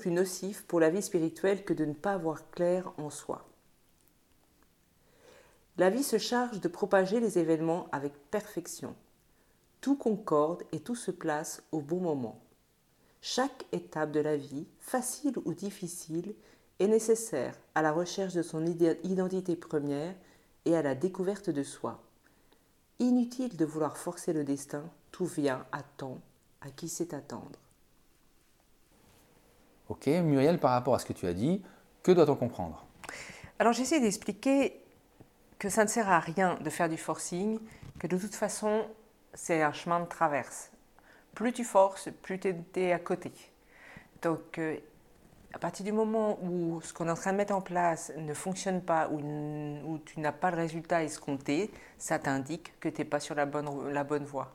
plus nocif pour la vie spirituelle que de ne pas voir clair en soi. La vie se charge de propager les événements avec perfection. Tout concorde et tout se place au bon moment. Chaque étape de la vie, facile ou difficile, est nécessaire à la recherche de son identité première et à la découverte de soi. Inutile de vouloir forcer le destin, tout vient à temps, à qui sait attendre. Ok, Muriel, par rapport à ce que tu as dit, que doit-on comprendre? Alors j'essaie d'expliquer que ça ne sert à rien de faire du forcing, que de toute façon, c'est un chemin de traverse. Plus tu forces, plus tu es à côté. Donc, euh, à partir du moment où ce qu'on est en train de mettre en place ne fonctionne pas, ou où tu n'as pas le résultat escompté, ça t'indique que tu n'es pas sur la bonne, la bonne voie.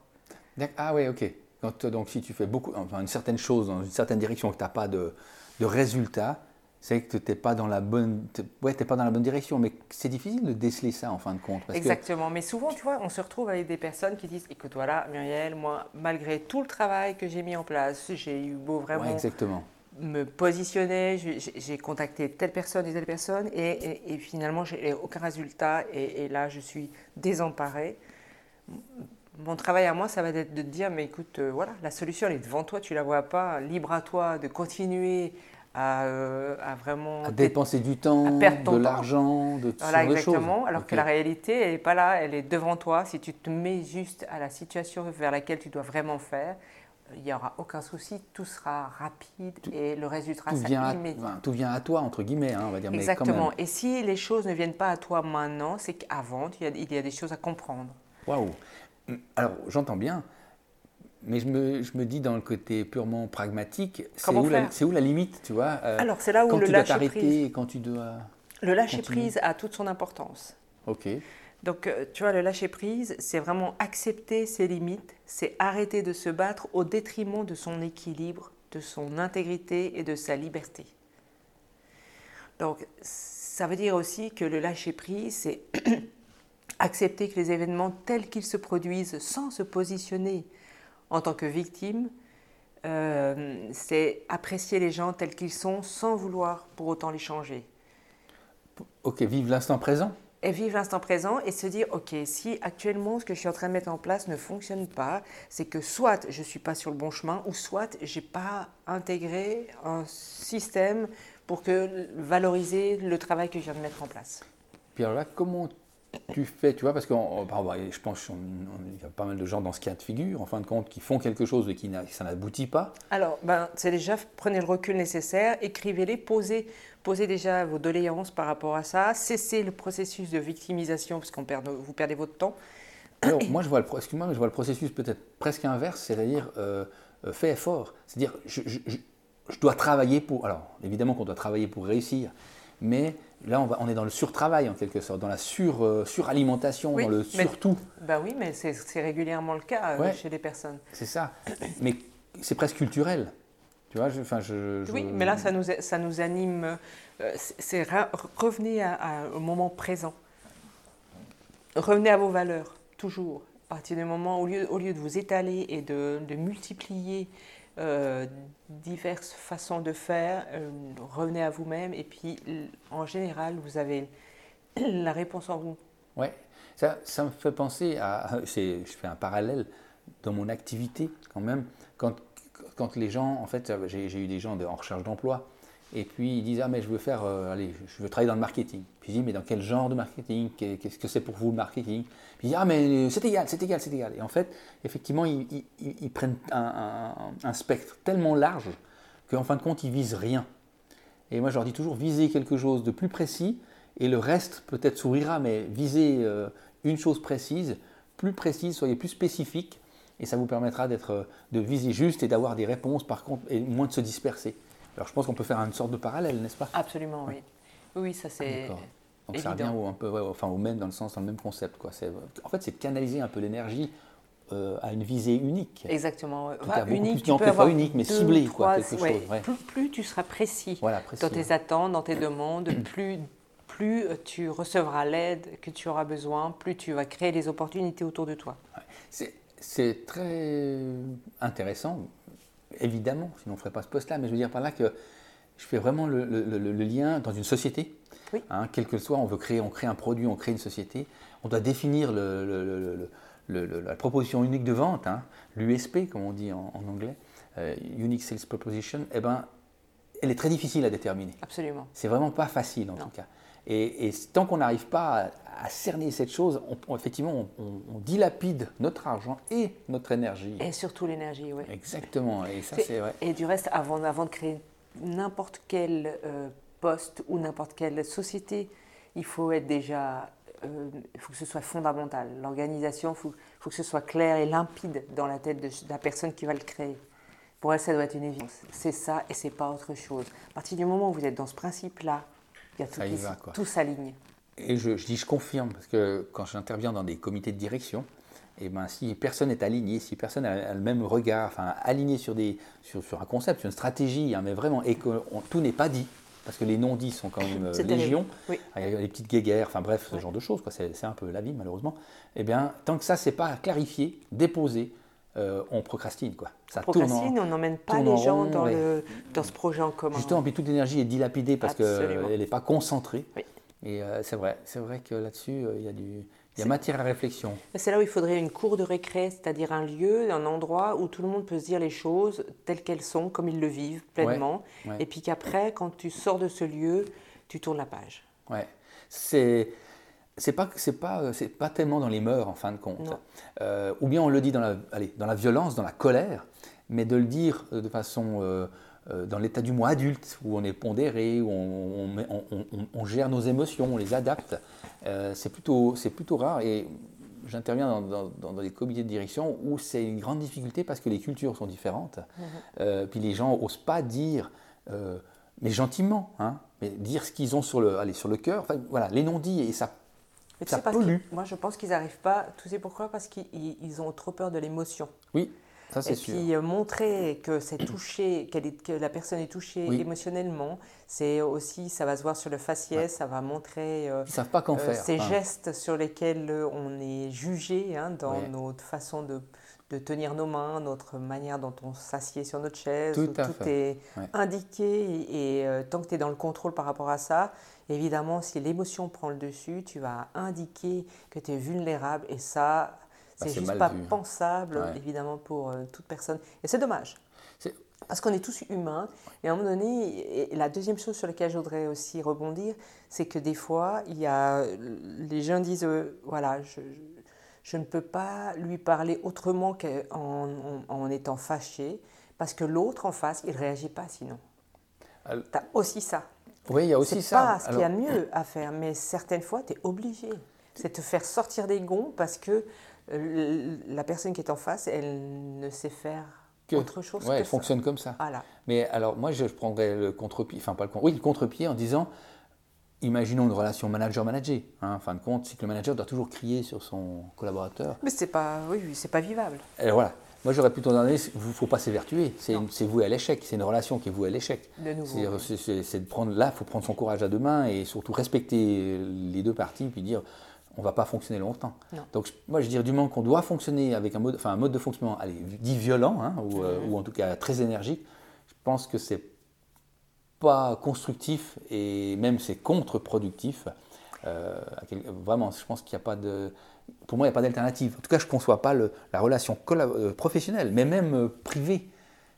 Ah oui, ok. Donc, si tu fais beaucoup, enfin, une certaine chose dans une certaine direction et que tu n'as pas de, de résultat, c'est que tu n'es pas, dans la bonne, ouais, pas dans la bonne direction. Mais c'est difficile de déceler ça en fin de compte. Exactement. Mais souvent, tu vois, on se retrouve avec des personnes qui disent Écoute, voilà, Muriel, moi, malgré tout le travail que j'ai mis en place, j'ai eu beau vraiment exactement. me positionner, j'ai contacté telle personne et telle personne, et, et, finalement, j'ai aucun résultat. Et, là, je suis désemparée. Mon travail à moi, ça va être de te dire, mais écoute, euh, voilà, la solution, elle est devant toi, tu la vois pas, libre à toi de continuer euh, à, vraiment dépenser du temps, de l'argent, de voilà, exactement. Alors que la réalité, elle n'est pas là, elle est devant toi. Si tu te mets juste à la situation vers laquelle tu dois vraiment faire, il n'y aura aucun souci, tout sera rapide et le résultat tout sera immédiat. tout vient à toi, entre guillemets, hein, on va dire. Exactement. Et si les choses ne viennent pas à toi maintenant, c'est qu'avant, il, il y a des choses à comprendre. Waouh Alors, j'entends bien, mais je me, je me, dis dans le côté purement pragmatique, c'est où, où, la limite, tu vois euh, Alors c'est là où quand le tu lâcher dois t'arrêter, quand tu dois. Le lâcher prise a toute son importance. Ok. Donc euh, tu vois, le lâcher prise, c'est vraiment accepter ses limites, c'est arrêter de se battre au détriment de son équilibre, de son intégrité et de sa liberté. Donc ça veut dire aussi que le lâcher prise, c'est accepter que les événements tels qu'ils se produisent sans se positionner en tant que victime, euh, c'est apprécier les gens tels qu'ils sont sans vouloir pour autant les changer. Ok, vivre l'instant présent et vivre l'instant présent et se dire, ok, si actuellement ce que je suis en train de mettre en place ne fonctionne pas, c'est que soit je ne suis pas sur le bon chemin, ou soit je n'ai pas intégré un système pour que, valoriser le travail que je viens de mettre en place. Puis alors là, comment tu fais, tu vois, parce que je pense qu'il y a pas mal de gens dans ce cas de figure, en fin de compte, qui font quelque chose et qui ça n'aboutit pas. Alors, ben, c'est déjà, prenez le recul nécessaire, écrivez-les, posez, posez déjà vos doléances par rapport à ça, cessez le processus de victimisation, parce que perd, vous perdez votre temps. Alors, moi, je vois le, moi je vois le processus peut-être presque inverse, c'est-à-dire euh, euh fais effort. C'est-à-dire, je, je, je, dois travailler pour. Alors, évidemment qu'on doit travailler pour réussir, mais Là, on, va, on, est dans le surtravail en quelque sorte, dans la sur, euh, suralimentation, dans le surtout. Ben oui, mais c'est régulièrement le cas euh, chez les personnes. C'est ça. Mais c'est presque culturel. Tu vois, je, je, Oui, mais là, ça nous, ça nous anime. Euh, c'est revenez au moment présent. Revenez à vos valeurs, toujours. À partir du moment, au lieu, au lieu de vous étaler et de, de multiplier euh, diverses façons de faire. Euh, revenez à vous-même et puis en général, vous avez la réponse en vous. Ça, ça me fait penser à. Je fais un parallèle dans mon activité quand même. Quand, quand les gens, en fait, j'ai eu des gens en recherche d'emploi et puis ils disent Ah, mais je veux faire, euh, allez, je veux travailler dans le marketing. Puis je dis Mais dans quel genre de marketing? Qu'est-ce que c'est pour vous le marketing? Puis ils disent Ah, mais c'est égal, c'est égal, c'est égal. Et en fait, effectivement, ils, prennent un, spectre tellement large qu'en fin de compte, ils visent rien. Et moi, je leur dis toujours Visez quelque chose de plus précis et le reste peut-être s'ouvrira, mais visez euh, une chose précise, plus précise, soyez plus spécifique. Et ça vous permettra d'être, de viser juste et d'avoir des réponses, par contre, et moins de se disperser. Alors je pense qu'on peut faire une sorte de parallèle, n'est-ce pas? Absolument. Oui, ça c'est. Donc ça revient au, un peu, enfin, au même dans le sens, dans le même concept. Quoi. En fait, c'est canaliser un peu l'énergie euh, à une visée unique. Exactement. unique, tu peux avoir unique, mais ciblé, quoi, quelque chose. Plus, tu seras précis, dans tes attentes, dans tes demandes, plus, plus tu recevras l'aide que tu auras besoin, plus tu vas créer des opportunités autour de toi. C'est très intéressant, évidemment, sinon on ne ferait pas ce poste-là, mais je veux dire par là que je fais vraiment le, lien dans une société. Hein, quel que soit, on veut créer, on crée un produit, on crée une société. On doit définir la proposition unique de vente, hein, l'USP comme on dit en, anglais, euh, Unique Sales Proposition. Eh ben, elle est très difficile à déterminer. Absolument. C'est vraiment pas facile en tout cas. Et, tant qu'on n'arrive pas à, cerner cette chose, on, effectivement, on, dilapide notre argent et notre énergie. Et surtout l'énergie, oui. Exactement. Et ça, c'est vrai. Et du reste, avant, avant de créer n'importe quel euh, poste ou n'importe quelle société, il faut être déjà, euh, il faut que ce soit fondamental. L'organisation, il faut, faut, que ce soit clair et limpide dans la tête de, la personne qui va le créer. Pour elle, ça doit être une évidence. C'est ça et c'est pas autre chose. À partir du moment où vous êtes dans ce principe-là, il y a tout, ça qui, tout s'aligne. Et je, je, dis, je confirme, parce que quand j'interviens dans des comités de direction, et eh ben, si personne n'est aligné, si personne n'a le même regard, enfin aligné sur, des, sur, sur un concept, sur une stratégie, hein, mais vraiment, et que tout n'est pas dit, parce que les non-dits sont quand même euh, légion, il y a les petites guéguerres, enfin bref, ce genre de choses, c'est un peu la vie malheureusement, et eh bien, tant que ça, c'est pas clarifié, déposé, euh, on procrastine. Quoi. Ça on procrastine, on n'emmène pas les gens dans, le, dans, ce projet en commun. Justement, puis toute l'énergie est dilapidée parce qu'elle n'est pas concentrée. Et euh, c'est vrai, c'est vrai que là-dessus, il y a du... Il y a matière à réflexion. C'est là où il faudrait une cour de récré, c'est-à-dire un lieu, un endroit où tout le monde peut se dire les choses telles qu'elles sont, comme ils le vivent pleinement. Et puis qu'après, quand tu sors de ce lieu, tu tournes la page. Ouais. C'est c'est pas c'est pas c'est pas tellement dans les mœurs en fin de compte. Euh, ou bien on le dit dans la allez, dans la violence, dans la colère, mais de le dire de façon euh, euh, dans l'état du moi adulte, où on est pondéré, où on, gère nos émotions, on les adapte, euh, c'est plutôt, plutôt rare. Et j'interviens dans, des comités de direction où c'est une grande difficulté parce que les cultures sont différentes. Mhm. Euh, puis les gens n'osent pas dire, mais gentiment, hein, mais dire ce qu'ils ont sur le, allez, sur le cœur. Enfin, voilà, les non-dits, et ça, ça pollue. Moi, je pense qu'ils n'arrivent pas. Tu sais pourquoi? Parce qu'ils ont trop peur de l'émotion. Oui et puis euh, montrer que c'est touché, que la personne est touchée émotionnellement, c'est aussi, ça va se voir sur le faciès, ça va montrer euh, savent pas euh, faire. ces gestes sur lesquels on est jugé hein, dans notre façon de, de, tenir nos mains, notre manière dont on s'assied sur notre chaise. Tout, est indiqué et, tant que tu es dans le contrôle par rapport à ça, évidemment, si l'émotion prend le dessus, tu vas indiquer que tu es vulnérable et ça, c'est juste pas pensable, évidemment, pour euh, toute personne. Et c'est dommage. Parce qu'on est tous humains. Et à un moment donné, et la deuxième chose sur laquelle je voudrais aussi rebondir, c'est que des fois, il y a, les gens disent, euh, voilà, je, je, ne peux pas lui parler autrement qu'en en, étant fâché, parce que l'autre en face, il ne réagit pas sinon. Tu as aussi ça. Oui, il y a aussi ça. Pas ce qu'il y a de mieux à faire, mais certaines fois, tu es obligé. C'est te faire sortir des gonds parce que la personne qui est en face, elle ne sait faire autre chose ouais, elle fonctionne comme ça. Mais alors, moi, je prendrais le contre-pied, enfin, pas le contre oui, le contre-pied en disant imaginons une relation manager-manager. Hein, en fin de compte, c'est que le manager doit toujours crier sur son collaborateur. Mais c'est pas, oui, c'est pas vivable. Et voilà. Moi, j'aurais plutôt donné, il ne faut pas s'évertuer. C'est voué à l'échec. C'est une relation qui est vouée à l'échec. C'est de prendre, là, il faut prendre son courage à deux mains et surtout respecter les deux parties, puis dire, on ne va pas fonctionner longtemps. Donc moi je dirais du moment qu'on doit fonctionner avec un mode, enfin, un mode de fonctionnement allez, dit violent, hein, euh, ou, en tout cas très énergique, je pense que c'est pas constructif et même c'est contre-productif. Euh, vraiment, je pense qu'il n'y a pas de... Pour moi, il n'y a pas d'alternative. En tout cas, je ne conçois pas la relation euh, professionnelle, mais même privée.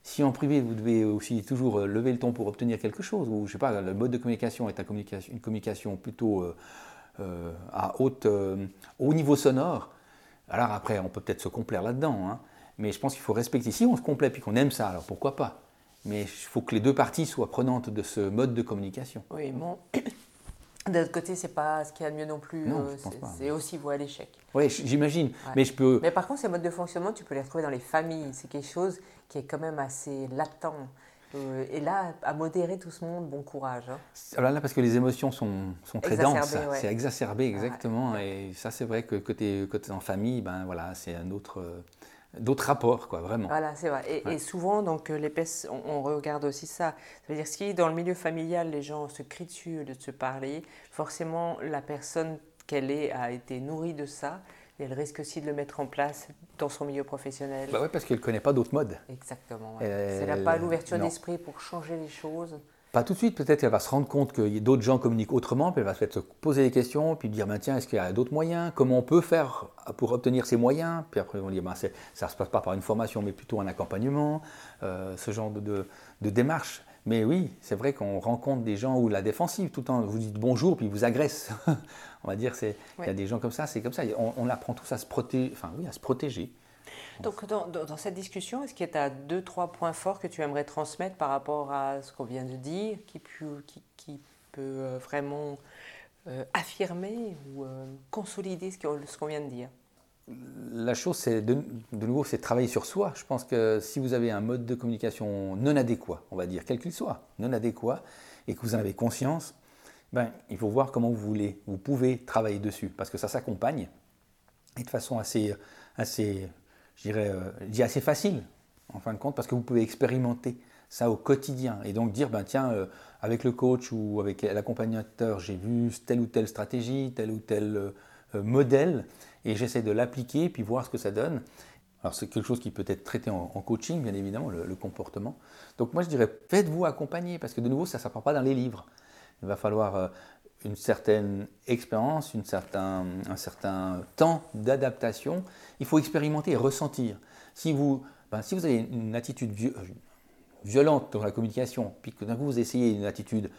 Si en privé, vous devez aussi toujours lever le ton pour obtenir quelque chose, ou je sais pas, le mode de communication est une communication plutôt euh, à haute, euh, haut niveau sonore, alors après, on peut peut-être se complaire là-dedans, hein. mais je pense qu'il faut respecter. Si on se complaît et qu'on aime ça, alors pourquoi pas? Mais il faut que les deux parties soient prenantes de ce mode de communication. Oui, bon. D'un autre côté, c'est pas ce qu'il y a de mieux non plus. Euh, c'est aussi voie à l'échec. Oui, j'imagine. Mais je peux. Mais par contre, ces modes de fonctionnement, tu peux les retrouver dans les familles. C'est quelque chose qui est quand même assez latent. Euh, et là, à modérer tout ce monde, bon courage. Hein. Alors là, parce que les émotions sont, sont très denses, c'est exacerbé, exactement. Et ça, c'est vrai que côté, côté en famille, ben voilà, c'est un autre, d'autres rapports, quoi, vraiment. Voilà, c'est vrai. Et, souvent, donc, euh, l'épaisse, on, on, regarde aussi ça. Ça veut dire, si dans le milieu familial, les gens se crient dessus de se parler, forcément, la personne qu'elle est a été nourrie de ça et elle risque aussi de le mettre en place dans son milieu professionnel. Bah oui, parce qu'elle ne connaît pas d'autres modes. Exactement. Elle n'a pas l'ouverture d'esprit pour changer les choses. Pas tout de suite, peut-être qu'elle va se rendre compte que d'autres gens communiquent autrement, puis elle va se poser des questions, puis dire ben, tiens, est-ce qu'il y a d'autres moyens? Comment on peut faire pour obtenir ces moyens? Puis après, on dire ben, ça ne se passe pas par une formation, mais plutôt un accompagnement, euh, ce genre de, démarche. Mais oui, c'est vrai qu'on rencontre des gens où la défensive, tout le temps, vous dites bonjour, puis ils vous agressent. on va dire, il y a des gens comme ça, c'est comme ça. On, on apprend tous à se protéger, enfin oui, à se protéger. Donc, dans, cette discussion, est-ce qu'il y a deux, trois points forts que tu aimerais transmettre par rapport à ce qu'on vient de dire, qui, qui, peut euh, vraiment euh, affirmer ou euh, consolider ce qu'on vient de dire? La chose, c'est de, nouveau, c'est travailler sur soi. Je pense que si vous avez un mode de communication non adéquat, on va dire, quel qu'il soit, non adéquat, et que vous en avez conscience, ben, il faut voir comment vous voulez, vous pouvez travailler dessus, parce que ça s'accompagne, et de façon assez, assez je euh, assez facile, en fin de compte, parce que vous pouvez expérimenter ça au quotidien. Et donc dire, ben, tiens, euh, avec le coach ou avec l'accompagnateur, j'ai vu telle ou telle stratégie, tel ou tel euh, modèle, et j'essaie de l'appliquer, puis voir ce que ça donne. Alors c'est quelque chose qui peut être traité en, coaching, bien évidemment, le, comportement. Donc moi je dirais, faites-vous accompagner, parce que de nouveau, ça ne s'apprend pas dans les livres. Il va falloir une certaine expérience, certain, un certain temps d'adaptation. Il faut expérimenter et ressentir. Si vous, ben, si vous avez une attitude violente dans la communication, puis que d'un coup vous essayez une attitude euh,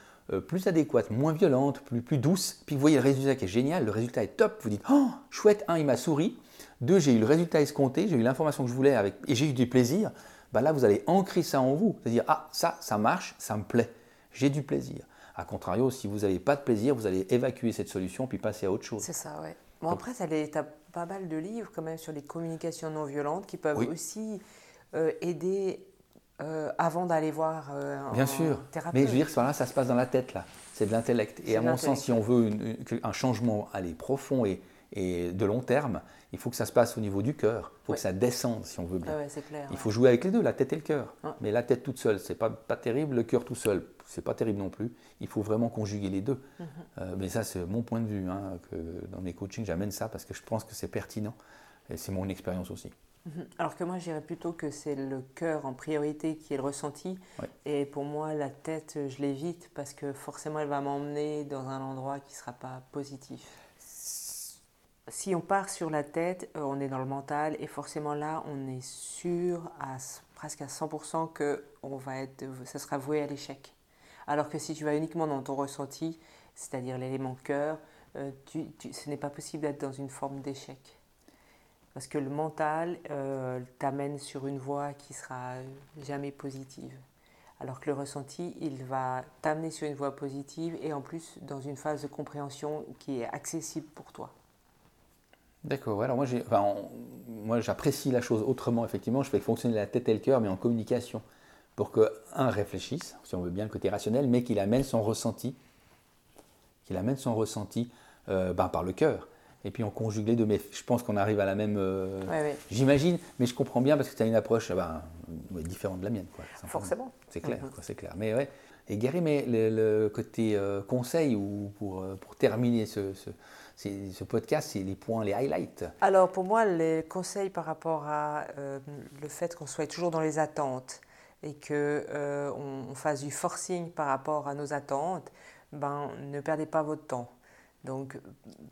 plus adéquate, moins violente, plus, plus douce, puis vous voyez le résultat qui est génial, le résultat est top, vous dites Oh, chouette, un, il m'a souri, deux, j'ai eu le résultat escompté, j'ai eu l'information que je voulais avec, et j'ai eu du plaisir, ben là vous allez ancrer ça en vous, c'est-à-dire Ah, ça, ça marche, ça me plaît, j'ai du plaisir. A contrario, si vous n'avez pas de plaisir, vous allez évacuer cette solution puis passer à autre chose. C'est ça, ouais. Bon, après, tu as pas mal de livres quand même sur les communications non violentes qui peuvent aussi euh, aider euh, avant d'aller voir euh, Bien sûr. Mais je veux dire, là, ça se passe dans la tête, là. C'est de l'intellect. Et à mon sens, si on veut un changement aller profond et, et de long terme, il faut que ça se passe au niveau du cœur. Il faut que ça descende, si on veut bien. Ah clair, il faut jouer avec les deux, la tête et le cœur. Mais la tête toute seule, c'est pas, pas terrible. Le cœur tout seul, c'est pas terrible non plus. Il faut vraiment conjuguer les deux. Mhm. Euh, mais ça, c'est mon point de vue. Hein, que dans mes coachings, j'amène ça parce que je pense que c'est pertinent. Et c'est mon expérience aussi. Mhm. Alors que moi, je dirais plutôt que c'est le cœur en priorité qui est le ressenti. Et pour moi, la tête, je l'évite parce que forcément, elle va m'emmener dans un endroit qui ne sera pas positif si on part sur la tête, euh, on est dans le mental et forcément là, on est sûr à presque à 100% que on va être, ça sera voué à l'échec. Alors que si tu vas uniquement dans ton ressenti, c'est-à-dire l'élément cœur, euh, ce n'est pas possible d'être dans une forme d'échec. Parce que le mental euh, t'amène sur une voie qui sera jamais positive. Alors que le ressenti, il va t'amener sur une voie positive et en plus dans une phase de compréhension qui est accessible pour toi. D'accord. Alors moi, j'apprécie la chose autrement. Effectivement, je fais fonctionner la tête et le cœur, mais en communication, pour que un réfléchisse, si on veut bien le côté rationnel, mais qu'il amène son ressenti, qu'il amène son ressenti euh, ben, par le cœur. Et puis on conjugue les deux. Mais je pense qu'on arrive à la même. Euh, j'imagine, mais je comprends bien parce que tu as une approche ben, différente de la mienne. Quoi, Forcément. C'est clair, mm-hmm. c'est clair. Mais ouais. Et Gary, mais le, côté euh, conseil ou pour, pour terminer ce ce podcast, c'est les points, les highlights. Alors pour moi, les conseils par rapport à euh, le fait qu'on soit toujours dans les attentes et qu'on euh, on fasse du forcing par rapport à nos attentes, ben, ne perdez pas votre temps. Donc,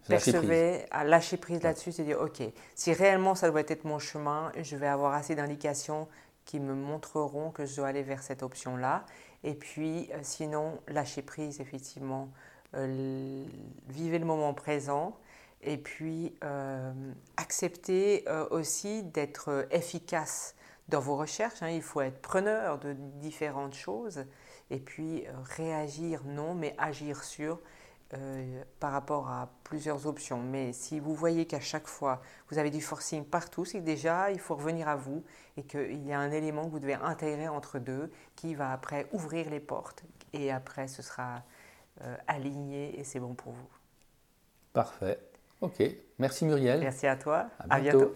percevez, à lâcher prise là-dessus, c'est dire, OK, si réellement ça doit être mon chemin, je vais avoir assez d'indications qui me montreront que je dois aller vers cette option-là. Et puis, euh, sinon, lâcher prise, effectivement, euh, vivez le moment présent et puis euh, accepter euh, aussi d'être efficace dans vos recherches. Hein. Il faut être preneur de différentes choses et puis réagir non, mais agir sur par rapport à plusieurs options. Mais si vous voyez qu'à chaque fois vous avez du forcing partout, c'est déjà il faut revenir à vous et qu'il y a un élément que vous devez intégrer entre deux qui va après ouvrir les portes et après ce sera euh, aligné et c'est bon pour vous. Parfait. Ok. Merci Muriel. Merci à toi. À, bientôt.